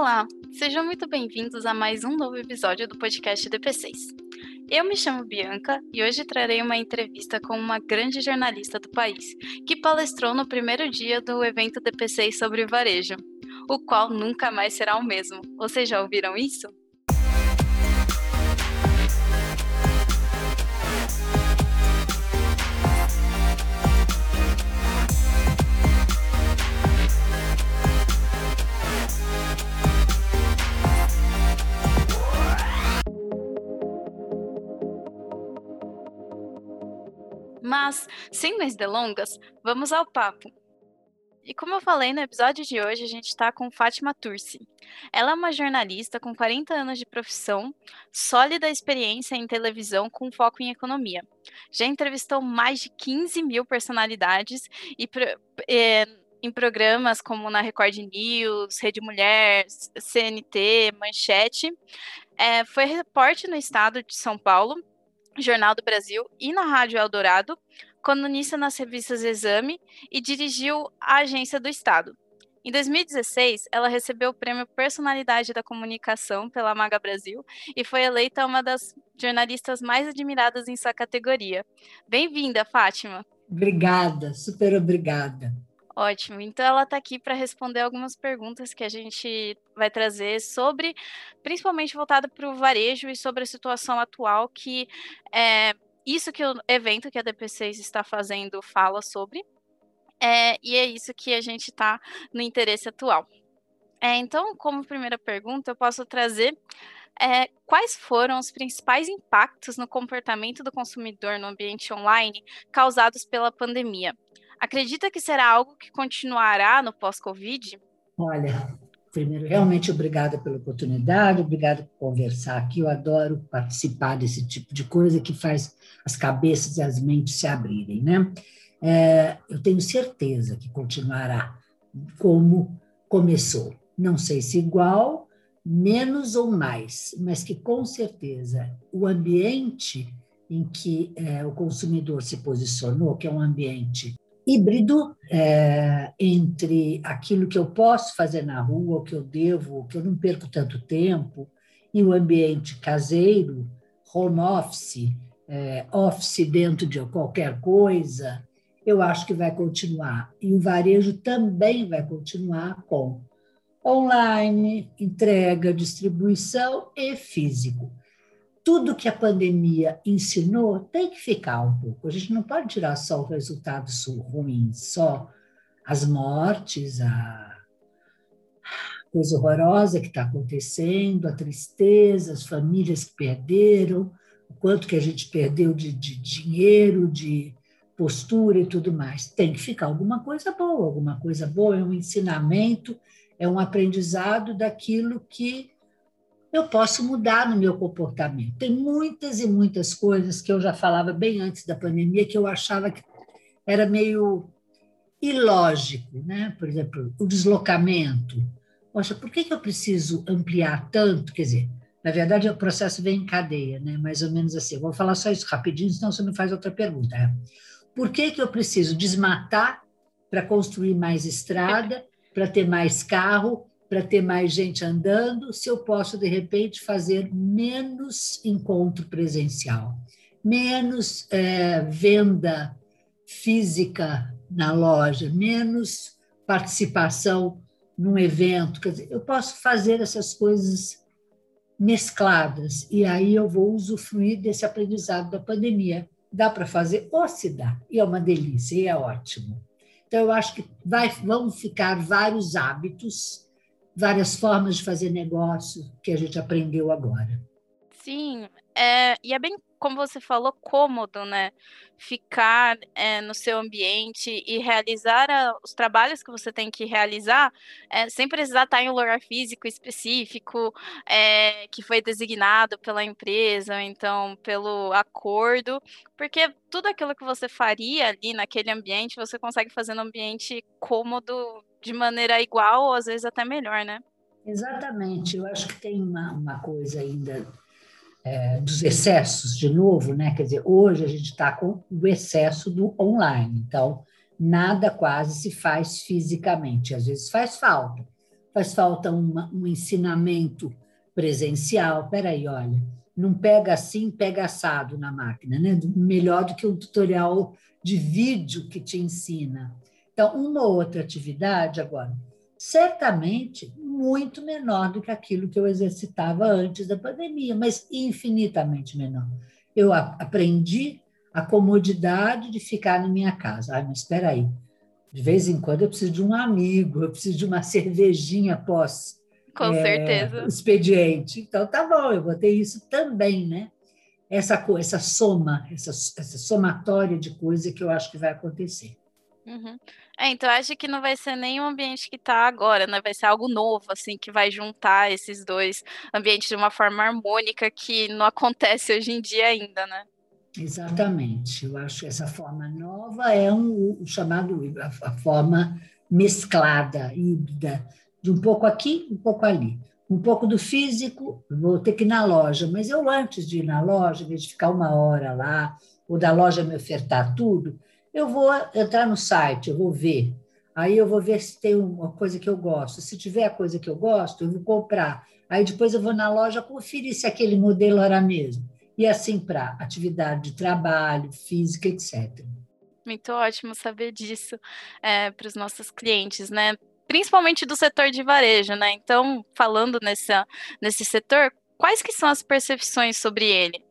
Olá, sejam muito bem-vindos a mais um novo episódio do podcast DP6. Eu me chamo Bianca e hoje trarei uma entrevista com uma grande jornalista do país, que palestrou no primeiro dia do evento DP6 sobre varejo, o qual nunca mais será o mesmo. Vocês já ouviram isso? Mas, sem mais delongas, vamos ao papo. E como eu falei no episódio de hoje, a gente está com Fátima Turci. Ela é uma jornalista com 40 anos de profissão, sólida experiência em televisão com foco em economia. Já entrevistou mais de 15 mil personalidades e, é, em programas como na Record News, Rede Mulher, CNT, Manchete. É, foi repórter no estado de São Paulo Jornal do Brasil e na Rádio Eldorado, colunista nas revistas Exame e dirigiu a Agência do Estado. Em 2016, ela recebeu o prêmio Personalidade da Comunicação pela Maga Brasil e foi eleita uma das jornalistas mais admiradas em sua categoria. Bem-vinda, Fátima. Obrigada, super obrigada. Ótimo. Então ela está aqui para responder algumas perguntas que a gente vai trazer sobre, principalmente voltada para o varejo e sobre a situação atual que é isso que o evento que a DP6 está fazendo fala sobre. É, e é isso que a gente está no interesse atual. É, então, como primeira pergunta, eu posso trazer é, quais foram os principais impactos no comportamento do consumidor no ambiente online causados pela pandemia? Acredita que será algo que continuará no pós-Covid? Olha, primeiro, realmente obrigada pela oportunidade, obrigada por conversar aqui. Eu adoro participar desse tipo de coisa que faz as cabeças e as mentes se abrirem, né? É, eu tenho certeza que continuará como começou. Não sei se igual, menos ou mais, mas que com certeza o ambiente em que é, o consumidor se posicionou, que é um ambiente híbrido é, entre aquilo que eu posso fazer na rua, o que eu devo, o que eu não perco tanto tempo, e o ambiente caseiro, home office, é, office dentro de qualquer coisa, eu acho que vai continuar. E o varejo também vai continuar com online, entrega, distribuição e físico tudo que a pandemia ensinou tem que ficar um pouco. A gente não pode tirar só o resultado ruim, só as mortes, a coisa horrorosa que está acontecendo, a tristeza, as famílias que perderam, o quanto que a gente perdeu de, de dinheiro, de postura e tudo mais. Tem que ficar alguma coisa boa. Alguma coisa boa é um ensinamento, é um aprendizado daquilo que eu posso mudar no meu comportamento. Tem muitas e muitas coisas que eu já falava bem antes da pandemia que eu achava que era meio ilógico, né? Por exemplo, o deslocamento. Poxa, por que, que eu preciso ampliar tanto? Quer dizer, na verdade, o processo vem em cadeia, né? mais ou menos assim. Eu vou falar só isso rapidinho, senão você me faz outra pergunta. É, por que, que eu preciso desmatar para construir mais estrada, para ter mais carro, para ter mais gente andando, se eu posso, de repente, fazer menos encontro presencial, menos é, venda física na loja, menos participação num evento. Quer dizer, eu posso fazer essas coisas mescladas e aí eu vou usufruir desse aprendizado da pandemia. Dá para fazer? Ou se dá, e é uma delícia, e é ótimo. Então, eu acho que vai, vão ficar vários hábitos várias formas de fazer negócio que a gente aprendeu agora. Sim, é, e é bem como você falou, cômodo, né? Ficar é, no seu ambiente e realizar a, os trabalhos que você tem que realizar é, sem precisar estar em um lugar físico específico é, que foi designado pela empresa, então pelo acordo, porque tudo aquilo que você faria ali naquele ambiente, você consegue fazer no ambiente cômodo de maneira igual ou às vezes até melhor, né? Exatamente. Eu acho que tem uma, uma coisa ainda é, dos excessos, de novo, né? Quer dizer, hoje a gente está com o excesso do online, então nada quase se faz fisicamente, às vezes faz falta, faz falta uma, um ensinamento presencial. Peraí, olha, não pega assim, pega assado na máquina, né? Melhor do que um tutorial de vídeo que te ensina. Então, uma ou outra atividade agora, certamente muito menor do que aquilo que eu exercitava antes da pandemia, mas infinitamente menor. Eu aprendi a comodidade de ficar na minha casa. Ah, mas espera aí, de vez em quando eu preciso de um amigo, eu preciso de uma cervejinha pós com é, certeza. expediente. Então tá bom, eu botei isso também, né? Essa essa soma, essa, essa somatória de coisa que eu acho que vai acontecer. Uhum. É, então acho que não vai ser nem o ambiente que está agora, né? Vai ser algo novo, assim, que vai juntar esses dois ambientes de uma forma harmônica que não acontece hoje em dia ainda, né? Exatamente. Eu acho que essa forma nova é um, o chamado a, forma mesclada, híbrida, de um pouco aqui, um pouco ali. Um pouco do físico, vou ter que ir na loja, mas eu, antes de ir na loja, em vez de ficar uma hora lá, ou da loja me ofertar tudo, eu vou entrar no site, eu vou ver. Aí eu vou ver se tem uma coisa que eu gosto. Se tiver a coisa que eu gosto, eu vou comprar. Aí depois eu vou na loja conferir se aquele modelo era mesmo e assim para atividade de trabalho, física, etc. Muito ótimo saber disso é, para os nossos clientes, né? Principalmente do setor de varejo, né? Então, falando nessa, nesse setor, quais que são as percepções sobre ele?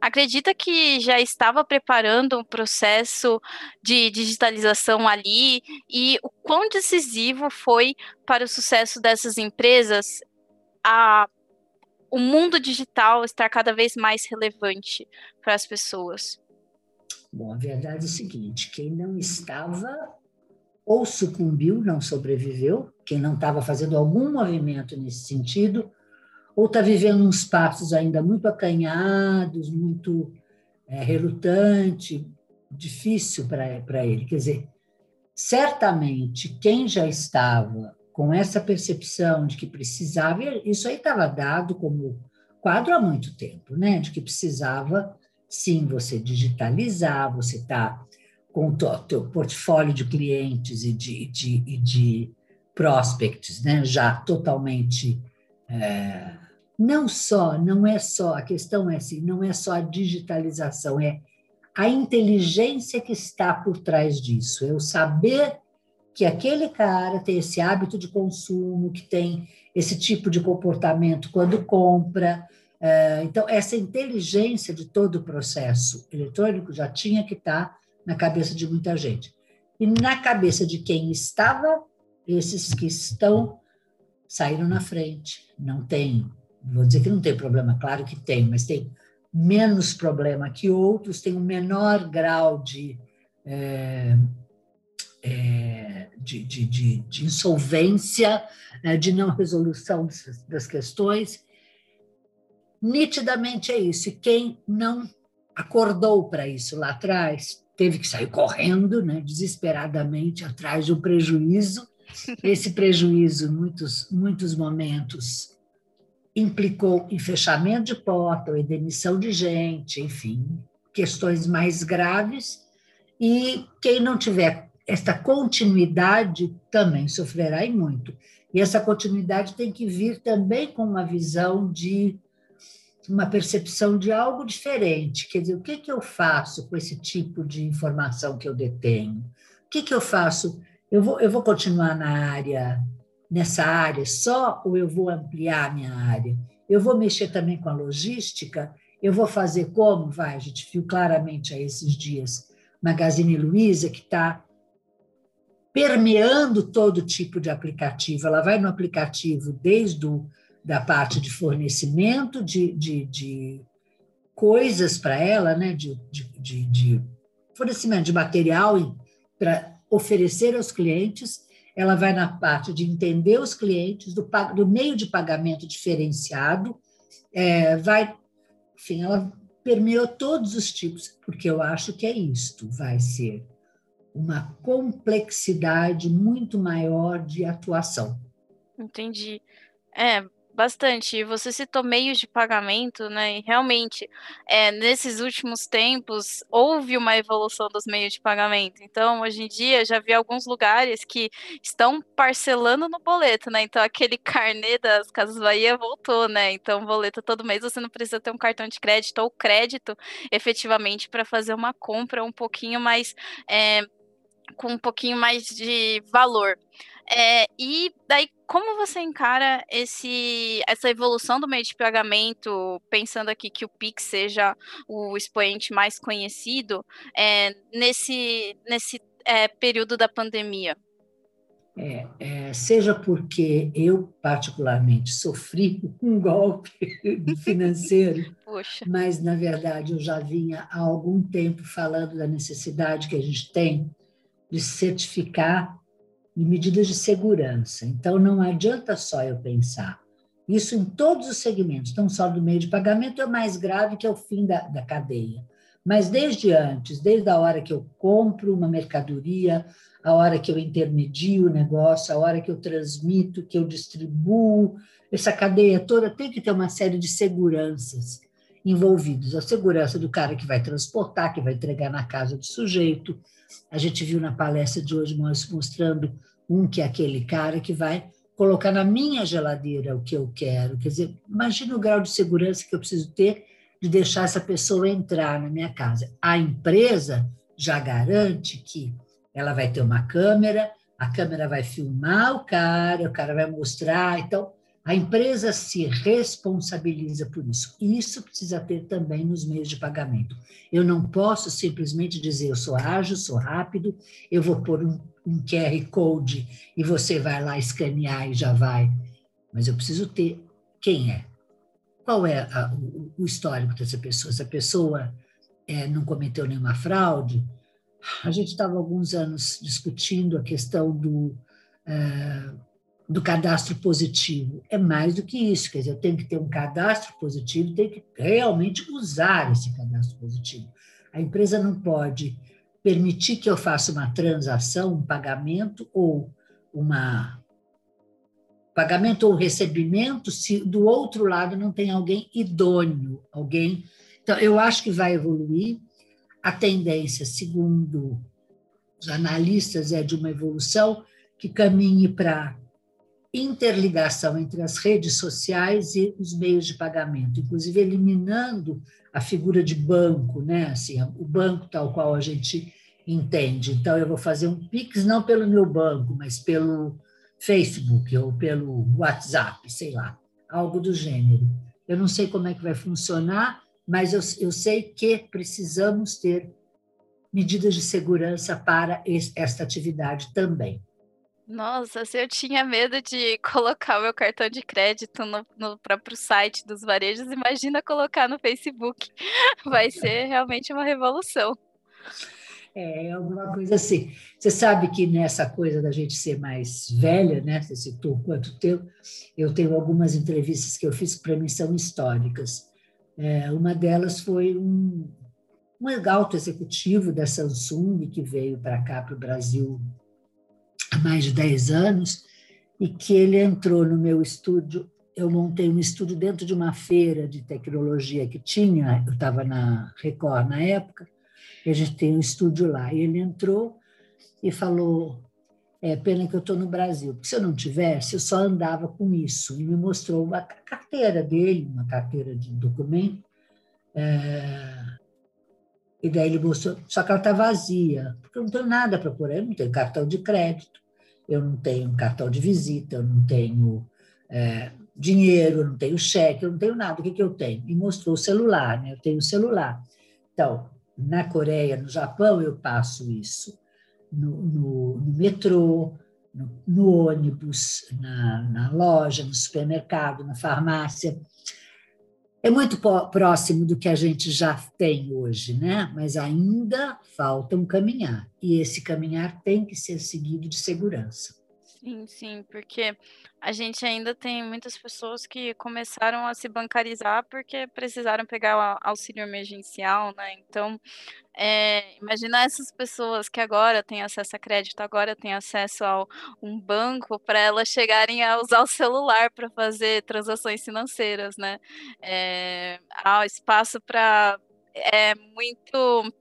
Acredita que já estava preparando um processo de digitalização ali e o quão decisivo foi para o sucesso dessas empresas a o mundo digital estar cada vez mais relevante para as pessoas? Bom, a verdade é a seguinte: quem não estava ou sucumbiu, não sobreviveu, quem não estava fazendo algum movimento nesse sentido, ou está vivendo uns passos ainda muito acanhados, muito é, relutante, difícil para ele. Quer dizer, certamente quem já estava com essa percepção de que precisava, isso aí estava dado como quadro há muito tempo, né? De que precisava, sim, você digitalizar, você está com o teu portfólio de clientes e de, de, e de prospects, né? Já totalmente. É, não só, não é só, a questão é assim, não é só a digitalização, é a inteligência que está por trás disso, é o saber que aquele cara tem esse hábito de consumo, que tem esse tipo de comportamento quando compra. É, então, essa inteligência de todo o processo eletrônico já tinha que estar na cabeça de muita gente. E na cabeça de quem estava, esses que estão saíram na frente. Não tem, vou dizer que não tem problema, claro que tem, mas tem menos problema que outros, tem um menor grau de. É, é, de, de, de, de, insolvência, né, de não resolução das questões. Nitidamente é isso. E quem não acordou para isso lá atrás teve que sair correndo, né, desesperadamente atrás de um prejuízo. Esse prejuízo, em muitos, muitos momentos, implicou em fechamento de porta, em demissão de gente, enfim, questões mais graves. E quem não tiver esta continuidade também sofrerá e muito. E essa continuidade tem que vir também com uma visão de uma percepção de algo diferente. Quer dizer, o que, que eu faço com esse tipo de informação que eu detenho? O que, que eu faço? Eu vou, eu vou continuar na área, nessa área só, ou eu vou ampliar a minha área? Eu vou mexer também com a logística? Eu vou fazer como? Vai, a gente viu claramente a esses dias Magazine Luiza, que está permeando todo tipo de aplicativo. Ela vai no aplicativo desde o, da parte de fornecimento de, de, de coisas para ela, né? de, de, de, fornecimento de material para oferecer aos clientes. Ela vai na parte de entender os clientes, do, do meio de pagamento diferenciado, é, vai, enfim, ela permeou todos os tipos, porque eu acho que é isto, vai ser uma complexidade muito maior de atuação. Entendi. É, Bastante. Você citou meios de pagamento, né? E realmente, é, nesses últimos tempos, houve uma evolução dos meios de pagamento. Então, hoje em dia, já vi alguns lugares que estão parcelando no boleto, né? Então, aquele carnê das Casas Bahia voltou, né? Então, boleto todo mês, você não precisa ter um cartão de crédito ou crédito, efetivamente, para fazer uma compra um pouquinho mais. É, com um pouquinho mais de valor. É, e daí, como você encara esse, essa evolução do meio de pagamento, pensando aqui que o Pix seja o expoente mais conhecido, é, nesse, nesse é, período da pandemia? É, é, seja porque eu, particularmente, sofri um golpe financeiro, mas, na verdade, eu já vinha há algum tempo falando da necessidade que a gente tem de certificar e medidas de segurança. Então, não adianta só eu pensar. Isso em todos os segmentos, não só do meio de pagamento, é o mais grave, que é o fim da, da cadeia. Mas desde antes, desde a hora que eu compro uma mercadoria, a hora que eu intermedio o negócio, a hora que eu transmito, que eu distribuo, essa cadeia toda tem que ter uma série de seguranças envolvidas. A segurança do cara que vai transportar, que vai entregar na casa do sujeito. A gente viu na palestra de hoje mostrando um que é aquele cara que vai colocar na minha geladeira o que eu quero. Quer dizer, imagina o grau de segurança que eu preciso ter de deixar essa pessoa entrar na minha casa. A empresa já garante que ela vai ter uma câmera, a câmera vai filmar o cara, o cara vai mostrar. Então, a empresa se responsabiliza por isso. Isso precisa ter também nos meios de pagamento. Eu não posso simplesmente dizer eu sou ágil, sou rápido, eu vou pôr um, um QR Code e você vai lá escanear e já vai. Mas eu preciso ter quem é. Qual é a, o, o, histórico dessa pessoa? Essa pessoa é, não cometeu nenhuma fraude? A gente estava alguns anos discutindo a questão do. É, do cadastro positivo. É mais do que isso, quer dizer, eu tenho que ter um cadastro positivo, tenho que realmente usar esse cadastro positivo. A empresa não pode permitir que eu faça uma transação, um pagamento ou uma pagamento ou recebimento se do outro lado não tem alguém idôneo, alguém. Então, eu acho que vai evoluir. A tendência, segundo os analistas, é de uma evolução que caminhe para interligação entre as redes sociais e os meios de pagamento, inclusive eliminando a figura de banco, né? Assim, o banco tal qual a gente entende. Então, eu vou fazer um Pix não pelo meu banco, mas pelo Facebook ou pelo WhatsApp, sei lá, algo do gênero. Eu não sei como é que vai funcionar, mas eu, eu sei que precisamos ter medidas de segurança para esta atividade também. Nossa, se eu tinha medo de colocar o meu cartão de crédito no, no próprio site dos varejos, imagina colocar no Facebook. Vai ser realmente uma revolução. É, alguma coisa assim. Você sabe que nessa coisa da gente ser mais velha, né? Você citou quanto tempo, eu tenho algumas entrevistas que eu fiz que para mim são históricas. É, uma delas foi um, um alto executivo da Samsung que veio para cá, para o Brasil, mais de 10 anos, e que ele entrou no meu estúdio. Eu montei um estúdio dentro de uma feira de tecnologia que tinha, eu estava na Record na época, e a gente tem um estúdio lá. E ele entrou e falou: É pena que eu estou no Brasil, porque se eu não tivesse, eu só andava com isso. E me mostrou a carteira dele, uma carteira de documento. É, e daí ele mostrou, só que ela está vazia, porque eu não tenho nada para pôr, eu não tenho cartão de crédito, eu não tenho cartão de visita, eu não tenho é, dinheiro, eu não tenho cheque, eu não tenho nada. O que, que eu tenho? E mostrou o celular, né? eu tenho o celular. Então, na Coreia, no Japão, eu passo isso no, no, no metrô, no, no ônibus, na, na loja, no supermercado, na farmácia é muito próximo do que a gente já tem hoje, né? mas ainda falta um caminhar, e esse caminhar tem que ser seguido de segurança. Sim, sim, porque a gente ainda tem muitas pessoas que começaram a se bancarizar porque precisaram pegar auxílio emergencial, né? Então, é, imagina essas pessoas que agora têm acesso a crédito, agora têm acesso a um banco, para elas chegarem a usar o celular para fazer transações financeiras, né? É, há espaço para é, muito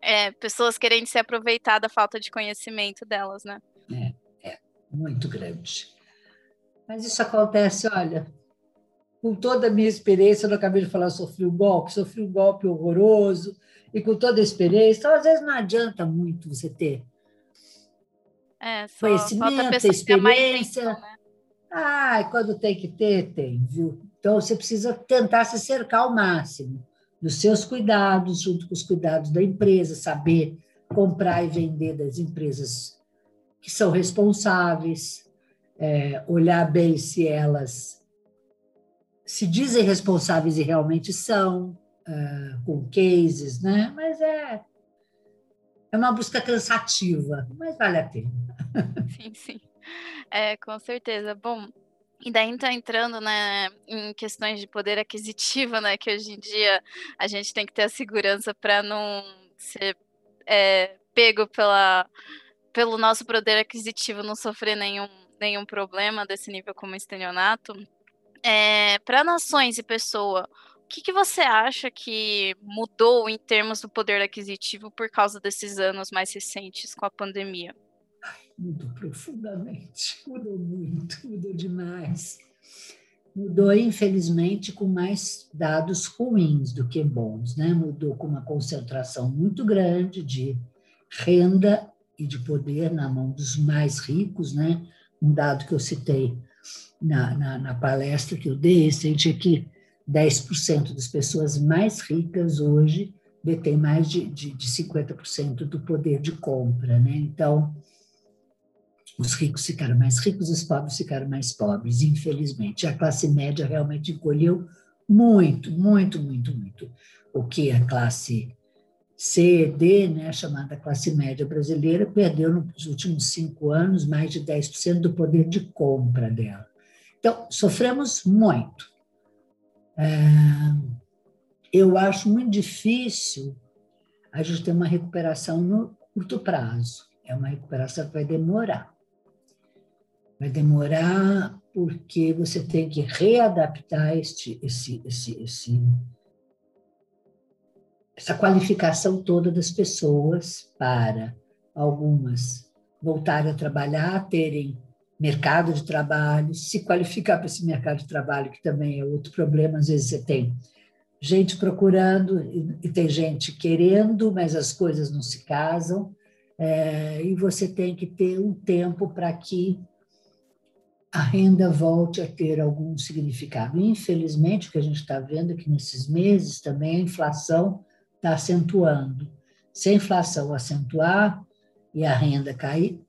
é, pessoas querendo se aproveitar da falta de conhecimento delas, né? É muito grande. Mas isso acontece, olha, com toda a minha experiência, eu não acabei de falar, sofri um golpe, sofri um golpe horroroso, e com toda a experiência, então, às vezes não adianta muito você ter é, conhecimento, experiência. né? Ah, quando tem que ter, tem, viu? Então, você precisa tentar se cercar ao máximo dos seus cuidados, junto com os cuidados da empresa, saber comprar e vender das empresas que são responsáveis, é, olhar bem se elas se dizem responsáveis e realmente são, uh, com cases, né? Mas é, é uma busca cansativa, mas vale a pena. Sim, sim. É, com certeza. Bom, e daí então entrando né, em questões de poder aquisitivo, né? Que hoje em dia a gente tem que ter a segurança para não ser é, pego pela pelo nosso poder aquisitivo não sofrer nenhum, nenhum problema desse nível como estelionato, é, para nações e pessoa, o que, que, você acha que mudou em termos do poder aquisitivo por causa desses anos mais recentes com a pandemia? Mudou profundamente, mudou muito, mudou demais. Mudou, infelizmente, com mais dados ruins do que bons, né? Mudou com uma concentração muito grande de renda e de poder na mão dos mais ricos, né? Um dado que eu citei na, na, na palestra que eu dei recente é que 10% das pessoas mais ricas hoje detêm mais de, de, de 50% do poder de compra, né? Então, os ricos ficaram mais ricos, os pobres ficaram mais pobres, infelizmente. A classe média realmente encolheu muito, muito, muito, muito. O que a classe C, D, né, chamada classe média brasileira, perdeu nos últimos cinco anos mais de 10% do poder de compra dela. Então, sofremos muito. É, eu acho muito difícil a gente ter uma recuperação no curto prazo. É uma recuperação que vai demorar. Vai demorar porque você tem que readaptar este, esse, esse, esse essa qualificação toda das pessoas para algumas voltarem a trabalhar, terem mercado de trabalho, se qualificar para esse mercado de trabalho, que também é outro problema. Às vezes você tem gente procurando e, tem gente querendo, mas as coisas não se casam. É, e você tem que ter um tempo para que a renda volte a ter algum significado. Infelizmente, o que a gente está vendo é que nesses meses também a inflação está acentuando. Se a inflação acentuar e a renda cair,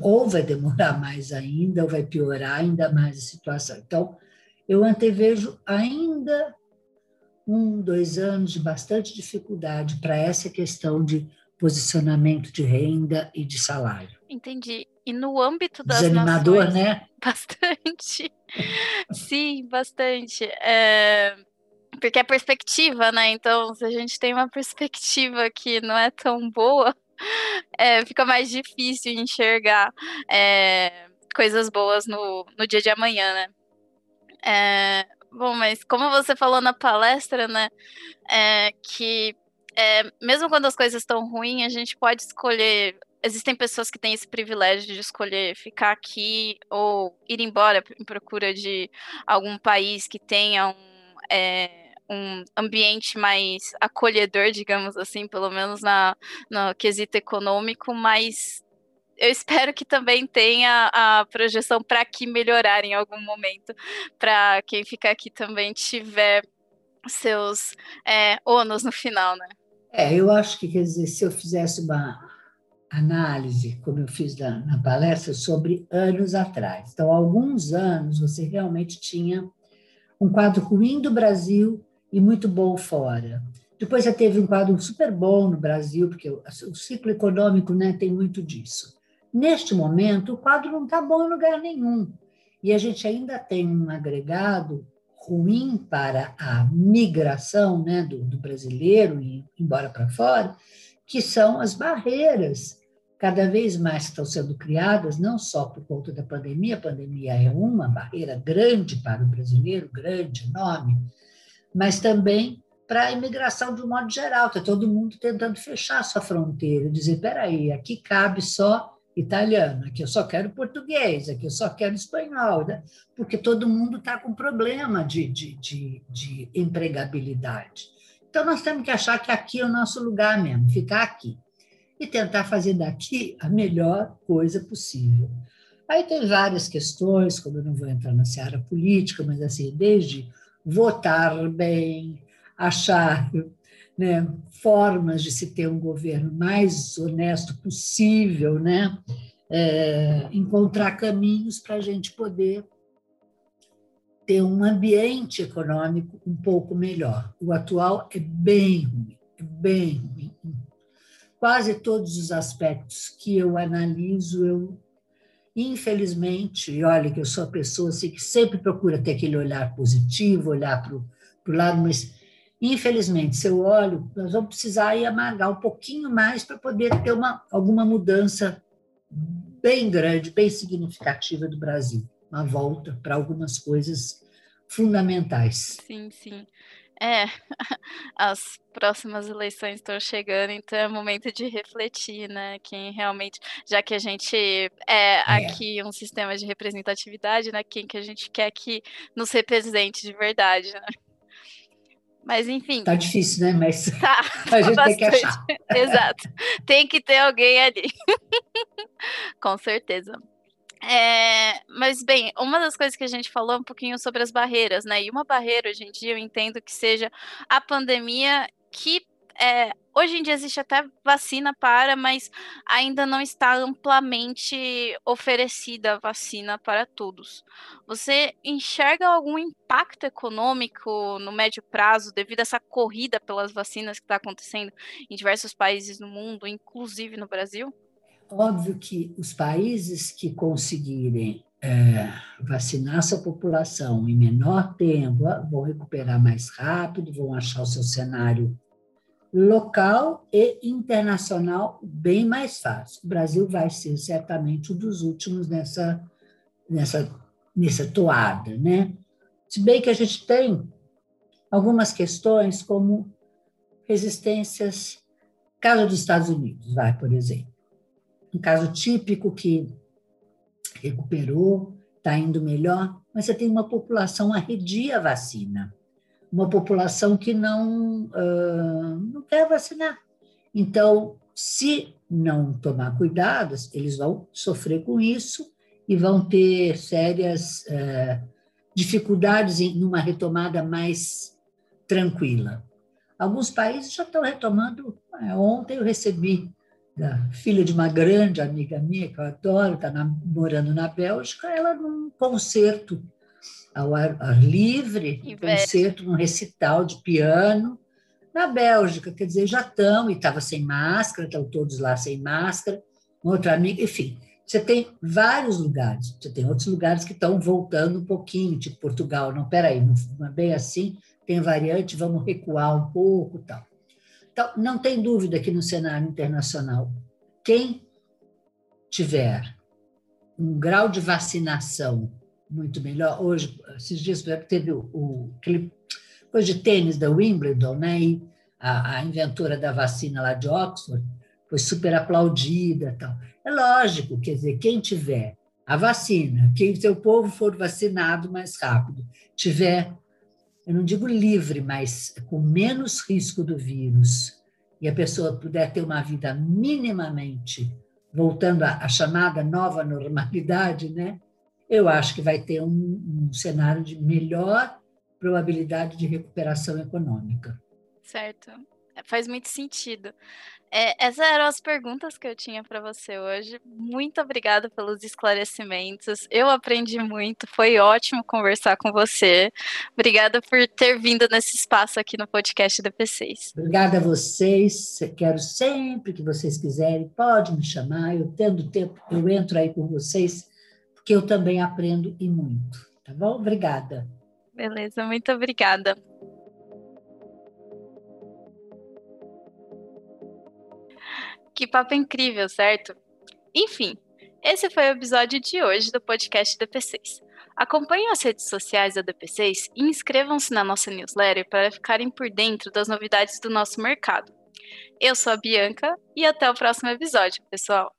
ou vai demorar mais ainda, ou vai piorar ainda mais a situação. Então, eu antevejo ainda um, dois anos de bastante dificuldade para essa questão de posicionamento de renda e de salário. Entendi. E no âmbito das Desanimador, nações, né? Bastante. Sim, bastante. É, porque é perspectiva, né? Então, se a gente tem uma perspectiva que não é tão boa, é, fica mais difícil enxergar é, coisas boas no, no dia de amanhã, né? É, bom, mas como você falou na palestra, né? É, que é, mesmo quando as coisas estão ruins, a gente pode escolher. Existem pessoas que têm esse privilégio de escolher ficar aqui ou ir embora em procura de algum país que tenha um. É, um ambiente mais acolhedor, digamos assim, pelo menos na, no quesito econômico, mas eu espero que também tenha a projeção para que melhorar em algum momento, para quem ficar aqui também tiver seus é, ônus no final, né? É, eu acho que, quer dizer, se eu fizesse uma análise, como eu fiz na, na palestra, sobre anos atrás. Então, alguns anos, você realmente tinha um quadro ruim do Brasil e muito bom fora. Depois já teve um quadro super bom no Brasil, porque o ciclo econômico né, tem muito disso. Neste momento, o quadro não está bom em lugar nenhum. E a gente ainda tem um agregado ruim para a migração né, do, do brasileiro e embora para fora, que são as barreiras cada vez mais estão sendo criadas, não só por conta da pandemia, a pandemia é uma barreira grande para o brasileiro, grande, enorme, mas também para a imigração de um modo geral. Está todo mundo tentando fechar a sua fronteira, dizer: peraí, aqui cabe só italiano, aqui eu só quero português, aqui eu só quero espanhol, né? porque todo mundo está com problema de, de, de, de empregabilidade. Então, nós temos que achar que aqui é o nosso lugar mesmo, ficar aqui. E tentar fazer daqui a melhor coisa possível. Aí tem várias questões, como eu não vou entrar na seara política, mas assim, desde votar bem, achar né, formas de se ter um governo mais honesto possível, né, é, encontrar caminhos para a gente poder ter um ambiente econômico um pouco melhor. O atual é bem ruim, é bem ruim. Quase todos os aspectos que eu analiso, eu infelizmente, e olha que eu sou a pessoa assim, que sempre procura ter aquele olhar positivo, olhar para o lado, mas Infelizmente, se eu olho, nós vamos precisar ir amargar um pouquinho mais para poder ter uma, alguma mudança bem grande, bem significativa do Brasil. Uma volta para algumas coisas fundamentais. Sim, sim. É, as próximas eleições estão chegando, então é momento de refletir, né? Quem realmente, já que a gente é, é, aqui um sistema de representatividade, né? Quem que a gente quer que nos represente de verdade, né? Mas enfim. Tá difícil, né? Mas tá, a gente bastante. tem que achar. Exato. Tem que ter alguém ali. Com certeza. É, mas, bem, uma das coisas que a gente falou um pouquinho sobre as barreiras, né? E uma barreira, hoje em dia, eu entendo que seja a pandemia que é, hoje em dia existe até vacina para, mas ainda não está amplamente oferecida a vacina para todos. Você enxerga algum impacto econômico no médio prazo devido a essa corrida pelas vacinas que está acontecendo em diversos países no mundo, inclusive no Brasil? Óbvio que os países que conseguirem é, vacinar sua população em menor tempo vão recuperar mais rápido, vão achar o seu cenário local e internacional bem mais fácil. O Brasil vai ser certamente um dos últimos nessa, nessa, nessa toada, né? Se bem que a gente tem algumas questões como resistências, caso dos Estados Unidos, vai, por exemplo. Um caso típico que recuperou, está indo melhor, mas você tem uma população arredia a vacina uma população que não, uh, não quer vacinar. Então, se não tomar cuidados, eles vão sofrer com isso e vão ter sérias uh, dificuldades em uma retomada mais tranquila. Alguns países já estão retomando. É, ontem eu recebi filha de uma grande amiga minha, que eu adoro, está morando na Bélgica, ela num concerto ao ar, ar livre, um concerto, um recital de piano na Bélgica, quer dizer, já estão, e estava sem máscara, estão todos lá sem máscara, um outro amigo, enfim. Você tem vários lugares, você tem outros lugares que estão voltando um pouquinho, tipo Portugal, não, peraí, não é bem assim, tem variante, vamos recuar um pouco tal. Então, não tem dúvida que no cenário internacional, quem tiver um grau de vacinação muito melhor. Hoje, esses dias, teve o, o aquele coisa de tênis da Wimbledon, né? E a, a, inventora da vacina lá de Oxford foi super aplaudida, tal. É lógico, quer dizer, quem tiver a vacina, quem seu povo for vacinado mais rápido, tiver, eu não digo livre, mas com menos risco do vírus, e a pessoa puder ter uma vida minimamente voltando à, chamada nova normalidade, né? eu acho que vai ter um, um cenário de melhor probabilidade de recuperação econômica. Certo. Faz muito sentido. É, essas eram as perguntas que eu tinha para você hoje. Muito obrigada pelos esclarecimentos. Eu aprendi muito, foi ótimo conversar com você. Obrigada por ter vindo nesse espaço aqui no podcast DP6. Obrigada a vocês. Quero sempre que vocês quiserem, pode me chamar. Eu tendo tempo, eu entro aí com vocês, porque eu também aprendo e muito. Tá bom? Obrigada. Beleza, muito obrigada. Que papo incrível, certo? Enfim, esse foi o episódio de hoje do podcast DP6. Acompanhem as redes sociais da DP6 e inscrevam-se na nossa newsletter para ficarem por dentro das novidades do nosso mercado. Eu sou a Bianca e até o próximo episódio, pessoal!